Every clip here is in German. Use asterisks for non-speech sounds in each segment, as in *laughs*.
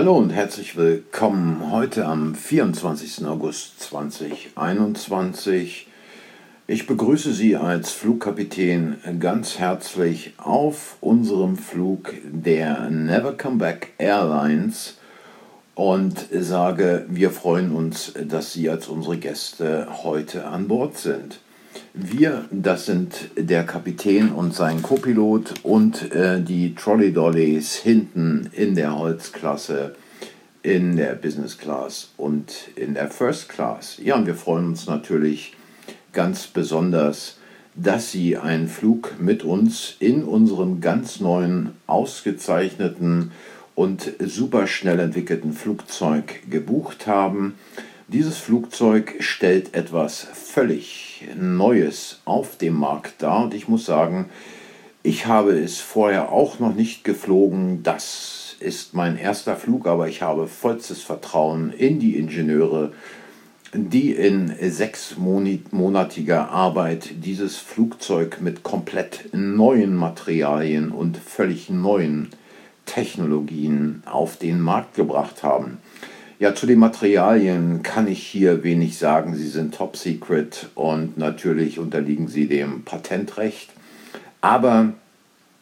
Hallo und herzlich willkommen heute am 24. August 2021. Ich begrüße Sie als Flugkapitän ganz herzlich auf unserem Flug der Never Come Back Airlines und sage, wir freuen uns, dass Sie als unsere Gäste heute an Bord sind. Wir, das sind der Kapitän und sein Copilot und äh, die Trolley Dollies hinten in der Holzklasse, in der Business Class und in der First Class. Ja, und wir freuen uns natürlich ganz besonders, dass Sie einen Flug mit uns in unserem ganz neuen, ausgezeichneten und super schnell entwickelten Flugzeug gebucht haben. Dieses Flugzeug stellt etwas völlig Neues auf dem Markt dar und ich muss sagen, ich habe es vorher auch noch nicht geflogen. Das ist mein erster Flug, aber ich habe vollstes Vertrauen in die Ingenieure, die in sechsmonatiger Arbeit dieses Flugzeug mit komplett neuen Materialien und völlig neuen Technologien auf den Markt gebracht haben. Ja, zu den Materialien kann ich hier wenig sagen. Sie sind top secret und natürlich unterliegen sie dem Patentrecht. Aber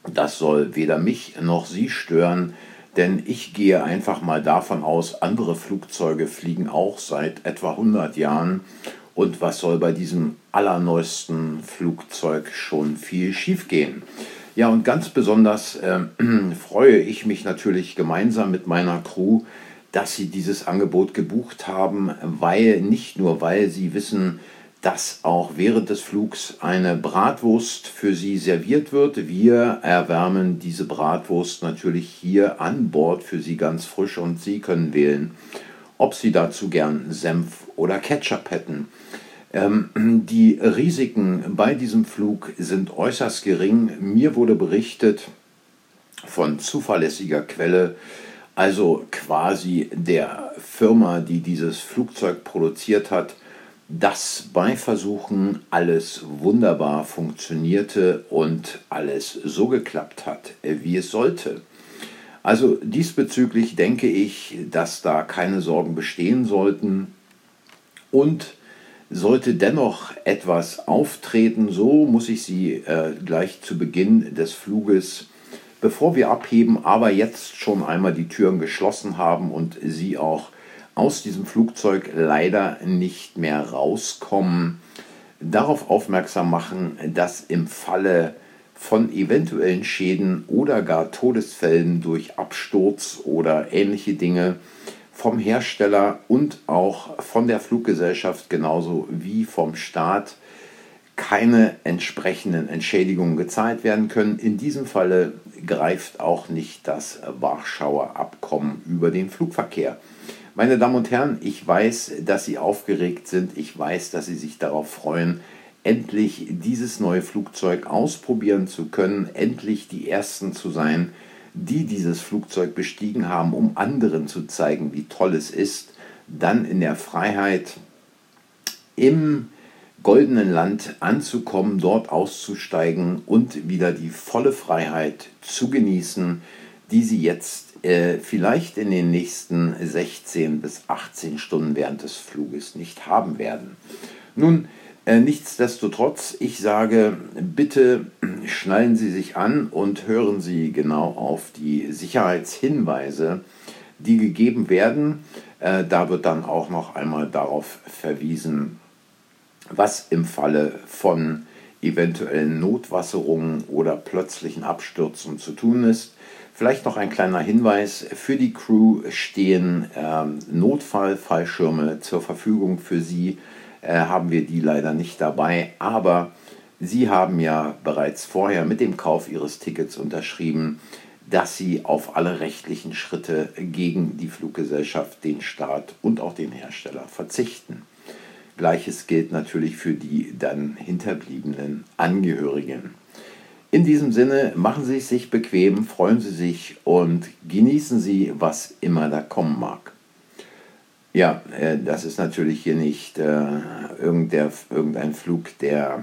das soll weder mich noch Sie stören, denn ich gehe einfach mal davon aus, andere Flugzeuge fliegen auch seit etwa 100 Jahren. Und was soll bei diesem allerneuesten Flugzeug schon viel schiefgehen? Ja, und ganz besonders äh, *clears throat* freue ich mich natürlich gemeinsam mit meiner Crew, dass sie dieses Angebot gebucht haben, weil nicht nur, weil sie wissen, dass auch während des Flugs eine Bratwurst für sie serviert wird. Wir erwärmen diese Bratwurst natürlich hier an Bord für sie ganz frisch und sie können wählen, ob sie dazu gern Senf oder Ketchup hätten. Ähm, die Risiken bei diesem Flug sind äußerst gering. Mir wurde berichtet von zuverlässiger Quelle, also quasi der Firma, die dieses Flugzeug produziert hat, dass bei Versuchen alles wunderbar funktionierte und alles so geklappt hat, wie es sollte. Also diesbezüglich denke ich, dass da keine Sorgen bestehen sollten und sollte dennoch etwas auftreten, so muss ich Sie äh, gleich zu Beginn des Fluges Bevor wir abheben, aber jetzt schon einmal die Türen geschlossen haben und Sie auch aus diesem Flugzeug leider nicht mehr rauskommen, darauf aufmerksam machen, dass im Falle von eventuellen Schäden oder gar Todesfällen durch Absturz oder ähnliche Dinge vom Hersteller und auch von der Fluggesellschaft genauso wie vom Staat keine entsprechenden Entschädigungen gezahlt werden können. In diesem Falle greift auch nicht das Warschauer Abkommen über den Flugverkehr. Meine Damen und Herren, ich weiß, dass Sie aufgeregt sind. Ich weiß, dass Sie sich darauf freuen, endlich dieses neue Flugzeug ausprobieren zu können, endlich die Ersten zu sein, die dieses Flugzeug bestiegen haben, um anderen zu zeigen, wie toll es ist, dann in der Freiheit im goldenen Land anzukommen, dort auszusteigen und wieder die volle Freiheit zu genießen, die sie jetzt äh, vielleicht in den nächsten 16 bis 18 Stunden während des Fluges nicht haben werden. Nun, äh, nichtsdestotrotz, ich sage, bitte schnallen Sie sich an und hören Sie genau auf die Sicherheitshinweise, die gegeben werden. Äh, da wird dann auch noch einmal darauf verwiesen, was im Falle von eventuellen Notwasserungen oder plötzlichen Abstürzen zu tun ist. Vielleicht noch ein kleiner Hinweis, für die Crew stehen äh, Notfallfallschirme zur Verfügung. Für Sie äh, haben wir die leider nicht dabei, aber Sie haben ja bereits vorher mit dem Kauf Ihres Tickets unterschrieben, dass Sie auf alle rechtlichen Schritte gegen die Fluggesellschaft, den Staat und auch den Hersteller verzichten. Gleiches gilt natürlich für die dann hinterbliebenen Angehörigen. In diesem Sinne, machen Sie es sich bequem, freuen Sie sich und genießen Sie, was immer da kommen mag. Ja, äh, das ist natürlich hier nicht äh, irgendein Flug der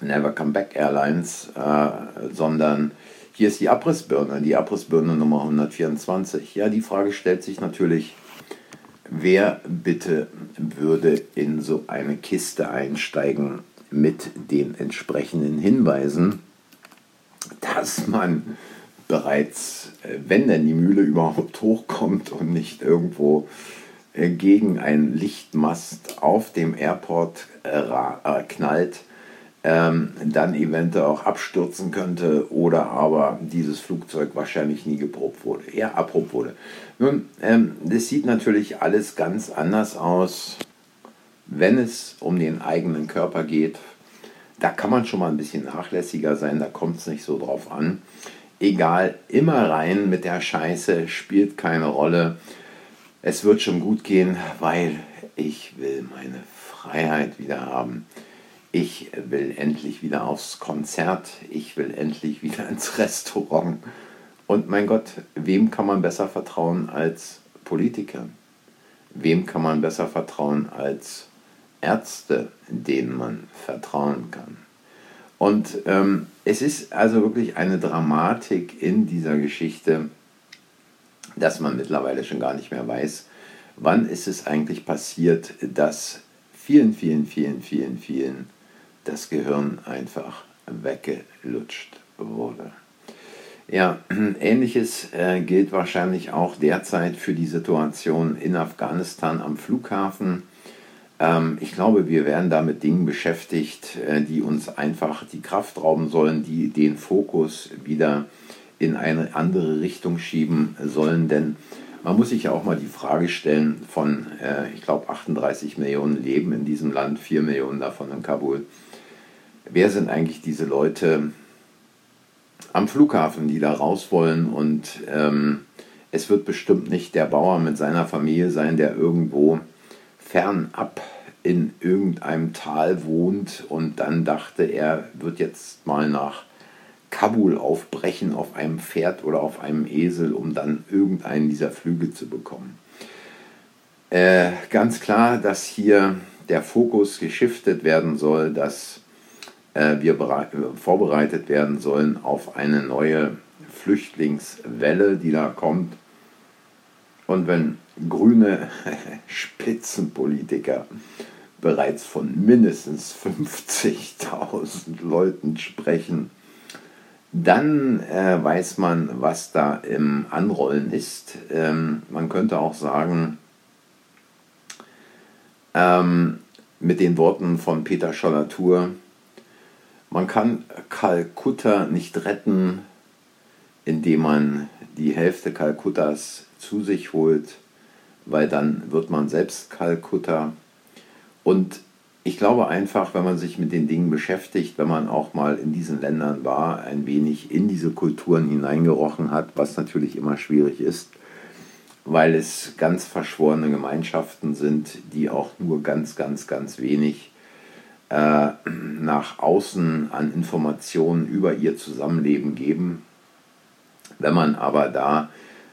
Never Come Back Airlines, äh, sondern hier ist die Abrissbirne, die Abrissbirne Nummer 124. Ja, die Frage stellt sich natürlich, wer bitte würde in so eine Kiste einsteigen mit den entsprechenden Hinweisen, dass man bereits, äh, wenn denn die Mühle überhaupt hochkommt und nicht irgendwo äh, gegen einen Lichtmast auf dem Airport äh, knallt, ähm, dann eventuell auch abstürzen könnte oder aber dieses Flugzeug wahrscheinlich nie geprobt wurde, ja, erprobt wurde. Nun, ähm, das sieht natürlich alles ganz anders aus, wenn es um den eigenen Körper geht. Da kann man schon mal ein bisschen nachlässiger sein, da kommt es nicht so drauf an. Egal, immer rein mit der Scheiße, spielt keine Rolle. Es wird schon gut gehen, weil ich will meine Freiheit wieder haben. Ich will endlich wieder aufs Konzert, ich will endlich wieder *laughs* ins Restaurant. Und mein Gott, wem kann man besser vertrauen als Politiker? Wem kann man besser vertrauen als Ärzte, denen man vertrauen kann? Und ähm, es ist also wirklich eine Dramatik in dieser Geschichte, dass man mittlerweile schon gar nicht mehr weiß, wann ist es eigentlich passiert, dass vielen, vielen, vielen, vielen, vielen das Gehirn einfach weggelutscht wurde. Ja, *clears throat* ähnliches äh, gilt wahrscheinlich auch derzeit für die Situation in Afghanistan am Flughafen. Ähm, ich glaube, wir werden da mit Dingen beschäftigt, äh, die uns einfach die Kraft rauben sollen, die den Fokus wieder in eine andere Richtung schieben sollen, denn man muss sich ja auch mal die Frage stellen von, äh, ich glaube, 38 Millionen leben in diesem Land, 4 Millionen davon in Kabul wer sind eigentlich diese Leute am Flughafen, die da raus wollen und ähm, es wird bestimmt nicht der Bauer mit seiner Familie sein, der irgendwo fernab in irgendeinem Tal wohnt und dann dachte, er wird jetzt mal nach Kabul aufbrechen auf einem Pferd oder auf einem Esel, um dann irgendeinen dieser Flüge zu bekommen. Äh, ganz klar, dass hier der Fokus geschiftet werden soll, dass wir vorbereitet werden sollen auf eine neue Flüchtlingswelle, die da kommt. Und wenn grüne *laughs* Spitzenpolitiker bereits von mindestens 50.000 Leuten sprechen, dann äh, weiß man, was da im Anrollen ist. Ähm, man könnte auch sagen, ähm, mit den Worten von Peter Schollatur, man kann Kalkutta nicht retten, indem man die Hälfte Kalkuttas zu sich holt, weil dann wird man selbst Kalkutta. Und ich glaube einfach, wenn man sich mit den Dingen beschäftigt, wenn man auch mal in diesen Ländern war, ein wenig in diese Kulturen hineingerochen hat, was natürlich immer schwierig ist, weil es ganz verschworene Gemeinschaften sind, die auch nur ganz, ganz, ganz wenig äh, nach außen an Informationen über ihr Zusammenleben geben. Wenn man aber da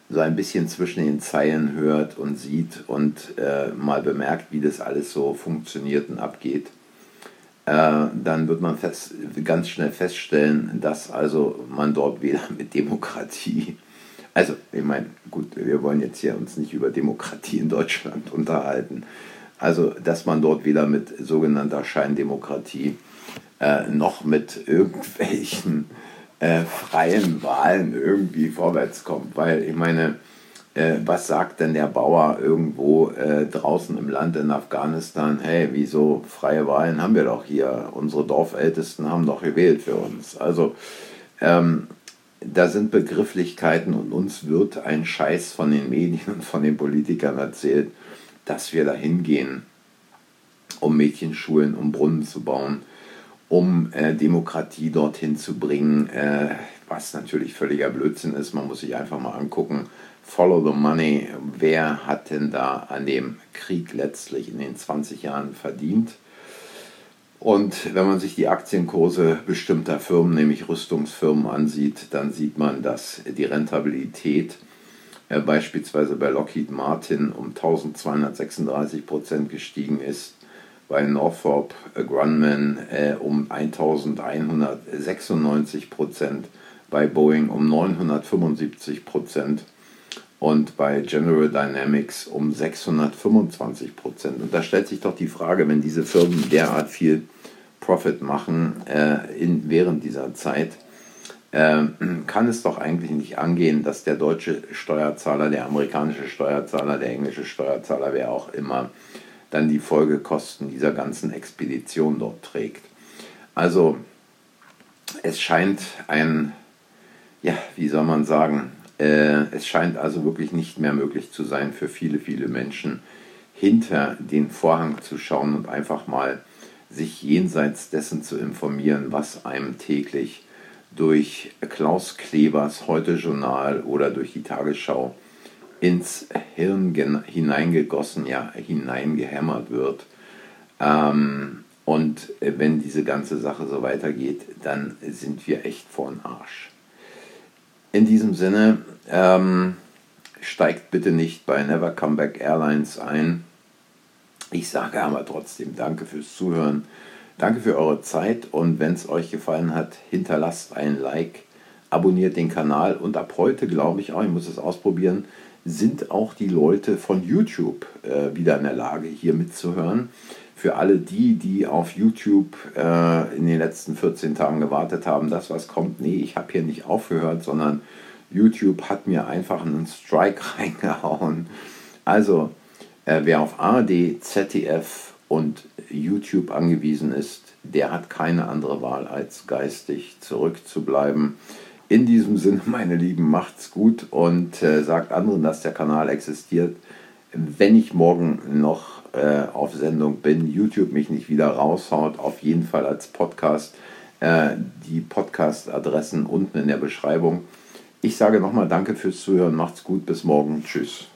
so ein bisschen zwischen den Zeilen hört und sieht und äh, mal bemerkt, wie das alles so funktioniert und abgeht, äh, dann wird man fest, ganz schnell feststellen, dass also man dort weder mit Demokratie, also ich meine, gut, wir wollen jetzt hier uns nicht über Demokratie in Deutschland *laughs* unterhalten, also, dass man dort weder mit sogenannter Scheindemokratie äh, noch mit irgendwelchen äh, freien Wahlen irgendwie vorwärts kommt. Weil ich meine, äh, was sagt denn der Bauer irgendwo äh, draußen im Land in Afghanistan? Hey, wieso freie Wahlen haben wir doch hier? Unsere Dorfältesten haben doch gewählt für uns. Also, ähm, da sind Begrifflichkeiten und uns wird ein Scheiß von den Medien und von den Politikern erzählt dass wir da hingehen, um Mädchenschulen, um Brunnen zu bauen, um äh, Demokratie dorthin zu bringen, äh, was natürlich völliger Blödsinn ist. Man muss sich einfach mal angucken, follow the money, wer hat denn da an dem Krieg letztlich in den 20 Jahren verdient? Und wenn man sich die Aktienkurse bestimmter Firmen, nämlich Rüstungsfirmen, ansieht, dann sieht man, dass die Rentabilität beispielsweise bei Lockheed Martin um 1236 Prozent gestiegen ist, bei Northrop Grumman äh, um 1196 Prozent, bei Boeing um 975 Prozent und bei General Dynamics um 625 Prozent. Und da stellt sich doch die Frage, wenn diese Firmen derart viel Profit machen äh, in, während dieser Zeit, äh, kann es doch eigentlich nicht angehen, dass der deutsche Steuerzahler, der amerikanische Steuerzahler, der englische Steuerzahler, wer auch immer, dann die Folgekosten dieser ganzen Expedition dort trägt. Also es scheint ein, ja, wie soll man sagen, äh, es scheint also wirklich nicht mehr möglich zu sein für viele, viele Menschen, hinter den Vorhang zu schauen und einfach mal sich jenseits dessen zu informieren, was einem täglich durch Klaus Klebers Heute-Journal oder durch die Tagesschau ins Hirn hineingegossen, ja, hineingehämmert wird. Ähm, und wenn diese ganze Sache so weitergeht, dann sind wir echt vor den Arsch. In diesem Sinne, ähm, steigt bitte nicht bei Never Come Back Airlines ein. Ich sage aber trotzdem Danke fürs Zuhören. Danke für eure Zeit und wenn es euch gefallen hat, hinterlasst ein Like, abonniert den Kanal und ab heute glaube ich auch, ich muss es ausprobieren, sind auch die Leute von YouTube äh, wieder in der Lage, hier mitzuhören. Für alle die, die auf YouTube äh, in den letzten 14 Tagen gewartet haben, das was kommt, nee, ich habe hier nicht aufgehört, sondern YouTube hat mir einfach einen Strike *laughs* reingehauen. Also, äh, wer auf ARD, ZDF und YouTube angewiesen ist, der hat keine andere Wahl, als geistig zurückzubleiben. In diesem Sinne, *laughs* meine Lieben, macht's gut und äh, sagt anderen, dass der Kanal existiert. Wenn ich morgen noch äh, auf Sendung bin, YouTube mich nicht wieder raushaut, auf jeden Fall als Podcast. Äh, die Podcast-Adressen unten in der Beschreibung. Ich sage nochmal Danke fürs Zuhören, macht's gut, bis morgen, tschüss.